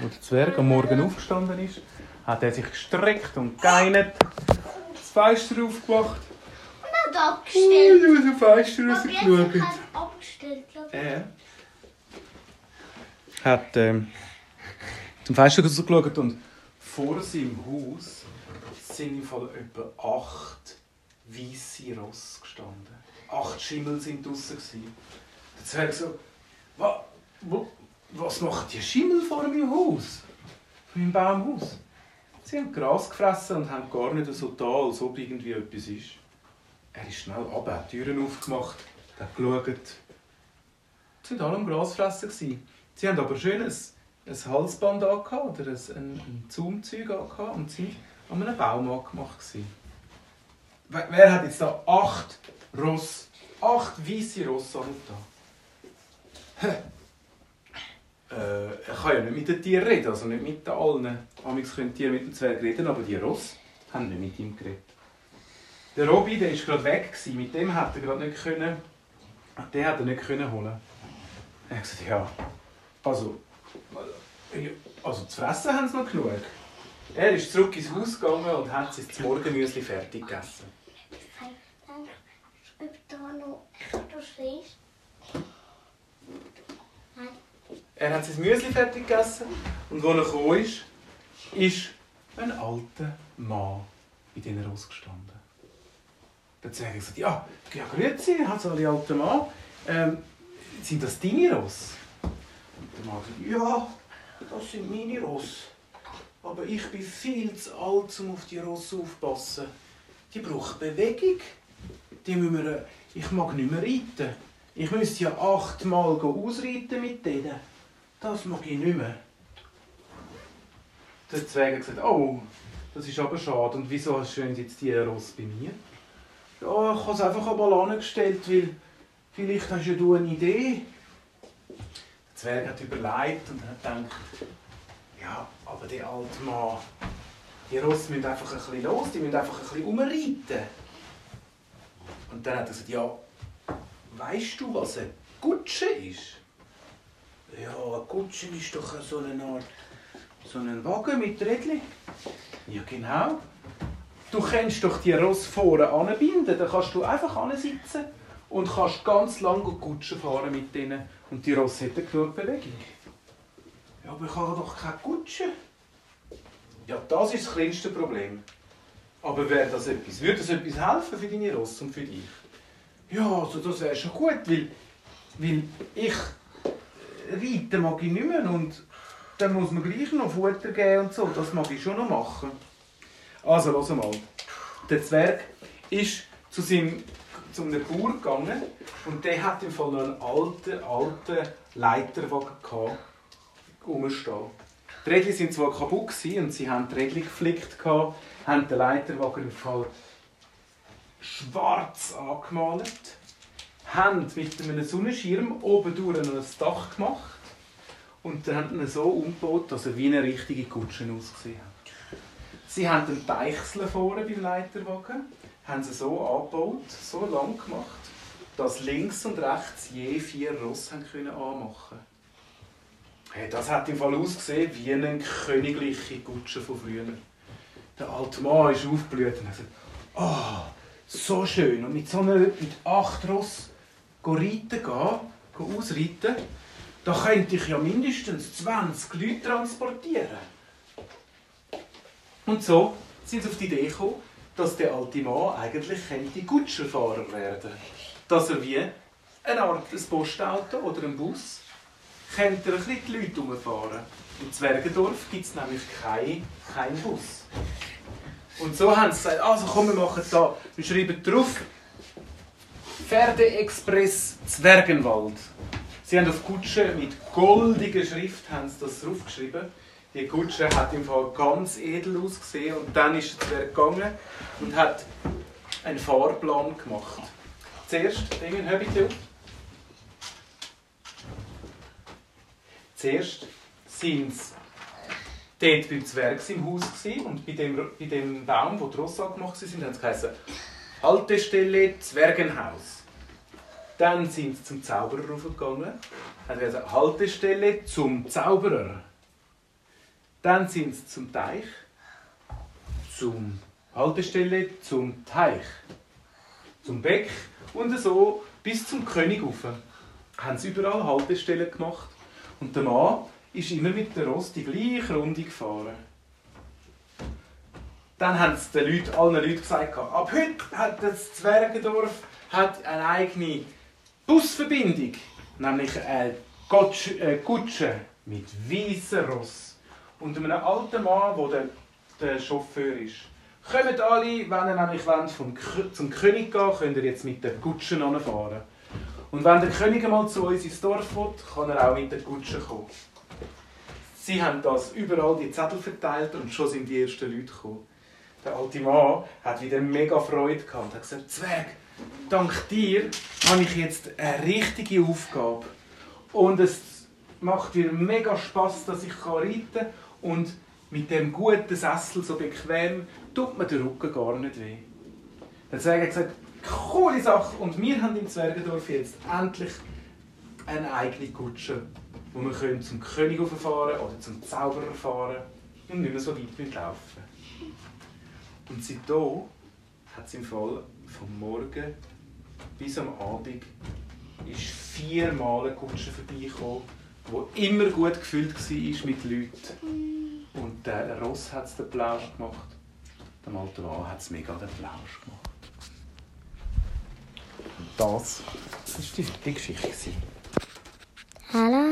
wo der Zwerg am Morgen aufgestanden ist, hat er sich gestreckt und geinert, das Fenster aufgemacht. Und hat abgestellt. Und aus dem Fenster rausgeschaut. hat er abgestellt. glaub ich. Er hat ähm, zum Fenster rausgeschaut und vor seinem Haus sind im Fall etwa acht weiße Ross gestanden. Acht Schimmel sind draussen. Der Zwerg so, wa, wo, was macht die Schimmel vor meinem Haus? Vor meinem Baumhaus? Sie haben Gras gefressen und haben gar nicht so da, als ob irgendwie etwas ist. Er ist schnell runter, hat die Türen aufgemacht, hat geschaut. Sie waren alle am Grasfressen. gewesen. Sie haben aber schön ein, ein Halsband oder ein, ein, Zaumzeug und sind an einem Baum angemacht. Wer, hat jetzt da acht Ross, acht weiße Ross an da? Äh, er kann ja nicht mit den Tieren reden, also nicht mit allen. Amigs können Tiere mit dem Zwerg reden, aber die Ross haben nicht mit ihm geredet. Der Robby, der war gerade weg, gewesen. mit dem hat er gerade nicht können, den hat er nicht können holen. Er hat gesagt, ja, also, also zu fressen haben sie noch genug. Er ist zurück ins Haus gegangen und hat sein Morgenmüsli fertig gegessen. Ob da noch etwas ist? Nein. Er hat sein Müsli fertig gegessen und als er gekommen ist, ist ein alter Mann in diesen Ross gestanden. Der Zwerg hat gesagt, ja, ja grüezi, hat alle alten Mann. Ähm, sind das deine Ross? Und der Mann sagt, ja, das sind meine Ross. Aber ich bin viel zu alt, um auf die Ross aufzupassen. Die brauchen Bewegung. Die müssen wir, ich mag nicht mehr reiten. Ich müsste ja achtmal ausreiten mit denen. Das mag ich nicht mehr. Der Zwerg hat gesagt, oh, das ist aber schade. Und wieso du jetzt die Ross bei mir? Ja, ich habe es einfach einmal angestellt, weil vielleicht hast ja du eine Idee. Der Zwerg hat überlegt und hat gedacht, ja, aber der alte Mann, die Ross müssen einfach ein bisschen los, die müssen einfach ein bisschen umreiten. Und dann hat er gesagt, ja, weißt du, was eine Kutsche ist? Ja, eine Kutsche ist doch so eine Art, so ein Wagen mit Rädchen. Ja, genau. Du kannst doch die Ross vorne anbinden, dann kannst du einfach ansitzen und kannst ganz lange Kutsche fahren mit denen und die Ross hätten genug Bewegung. Ja, aber ich habe doch keine Kutsche. Ja, das ist das kleinste Problem. Aber wäre das etwas? Würde das etwas helfen für deine Ross und für dich? Ja, also das wäre schon gut, weil, weil ich reiten mag ich nicht mehr und dann muss man gleich noch Futter geben und so. Das mag ich schon noch machen. Also, los mal. Der Zwerg ist zu seinem zu einem Bauer gegangen und der hat im Fall noch einen alten, alten Leiterwagen gehabt, rumstehen. Die Rädchen waren zwar kaputt und sie haben die Rädchen geflickt, gehabt, haben den Leiterwagen im Fall schwarz angemalt, haben mit einem Sonnenschirm oben durch ein Dach gemacht und dann haben ihn so umgebaut, dass er wie eine richtige Kutsche ausgesehen hat. Sie haben den Deichsel vorne beim Leiterwagen, haben sie so angebaut, so lang gemacht, dass links und rechts je vier Ross können anmachen hey, Das hat im Fall ausgesehen wie eine königliche Kutsche von früher. Der alte Mann ist aufgeblüht und hat gesagt, oh, so schön. Und mit so einer, mit acht Ross reiten gehen, ausreiten, da könnte ich ja mindestens 20 Leute transportieren. Und so sind sie auf die Idee gekommen, dass der alte Mann eigentlich könnte Kutscherfahrer werden Dass er wie eine Art ein Postauto oder ein Bus könnte er ein bisschen die Leute umfahren. Im Zwergendorf gibt es nämlich keinen kein Bus. Und so haben sie gesagt, also komm, wir machen da, wir schreiben drauf, Pferdeexpress Zwergenwald. Sie haben auf Kutsche mit goldiger Schrift haben sie das draufgeschrieben. Die Kutsche hat im Fall ganz edel ausgesehen und dann ist der Zwerg gegangen und hat einen Fahrplan gemacht. Zuerst, Dingen, hör bitte auf. Zuerst sind sie dort beim Zwerg im Haus und bei dem, bei dem Baum, wo die Rosse angemacht waren, haben sie geheißen Haltestelle Zwergenhaus. Dann sind sie zum Zauberer raufgegangen, haben gesagt Haltestelle zum Zauberer. Dann sind sie zum Teich, zum Haltestelle, zum Teich, zum Beck und so bis zum König rauf. Haben sie überall Haltestellen gemacht. Und der Mann ist immer mit der Rost die gleiche Runde gefahren. Dann haben sie den Leuten, allen Leuten gesagt, ab heute hat das Zwergendorf hat eine eigene Busverbindung, nämlich eine Kutsche mit weißen Ross und einem alten Mann, der der Chauffeur ist. Kommt alle, wenn ihr nämlich wollt, vom zum König gehen könnt ihr jetzt mit der Kutsche fahren. Und wenn der König einmal zu uns ins Dorf will, kann er auch mit der Kutsche kommen. Sie haben das überall die Zettel verteilt und schon sind die ersten Leute gekommen. Der alte Mann hat wieder mega Freude gehabt und hat gesagt, Zwerg, dank dir habe ich jetzt eine richtige Aufgabe. Und es macht mir mega Spaß, dass ich reiten kann und mit dem guten Sessel so bequem tut mir der Rücken gar nicht weh. Der Zwerg hat gesagt, coole Sache und wir haben im Zwergendorf jetzt endlich eine eigene Kutsche, wo wir können zum König fahren oder zum Zauberer fahren und nicht mehr so weit laufen Und seitdem hat es im Fall vom Morgen bis am Abend ist viermal eine Kutsche vorbeigekommen, die immer gut gefüllt war mit Leuten. Und der Ross hat den Plausch gemacht, der Mann hat es mega den Plausch gemacht. Und das war die Geschichte. Hallo.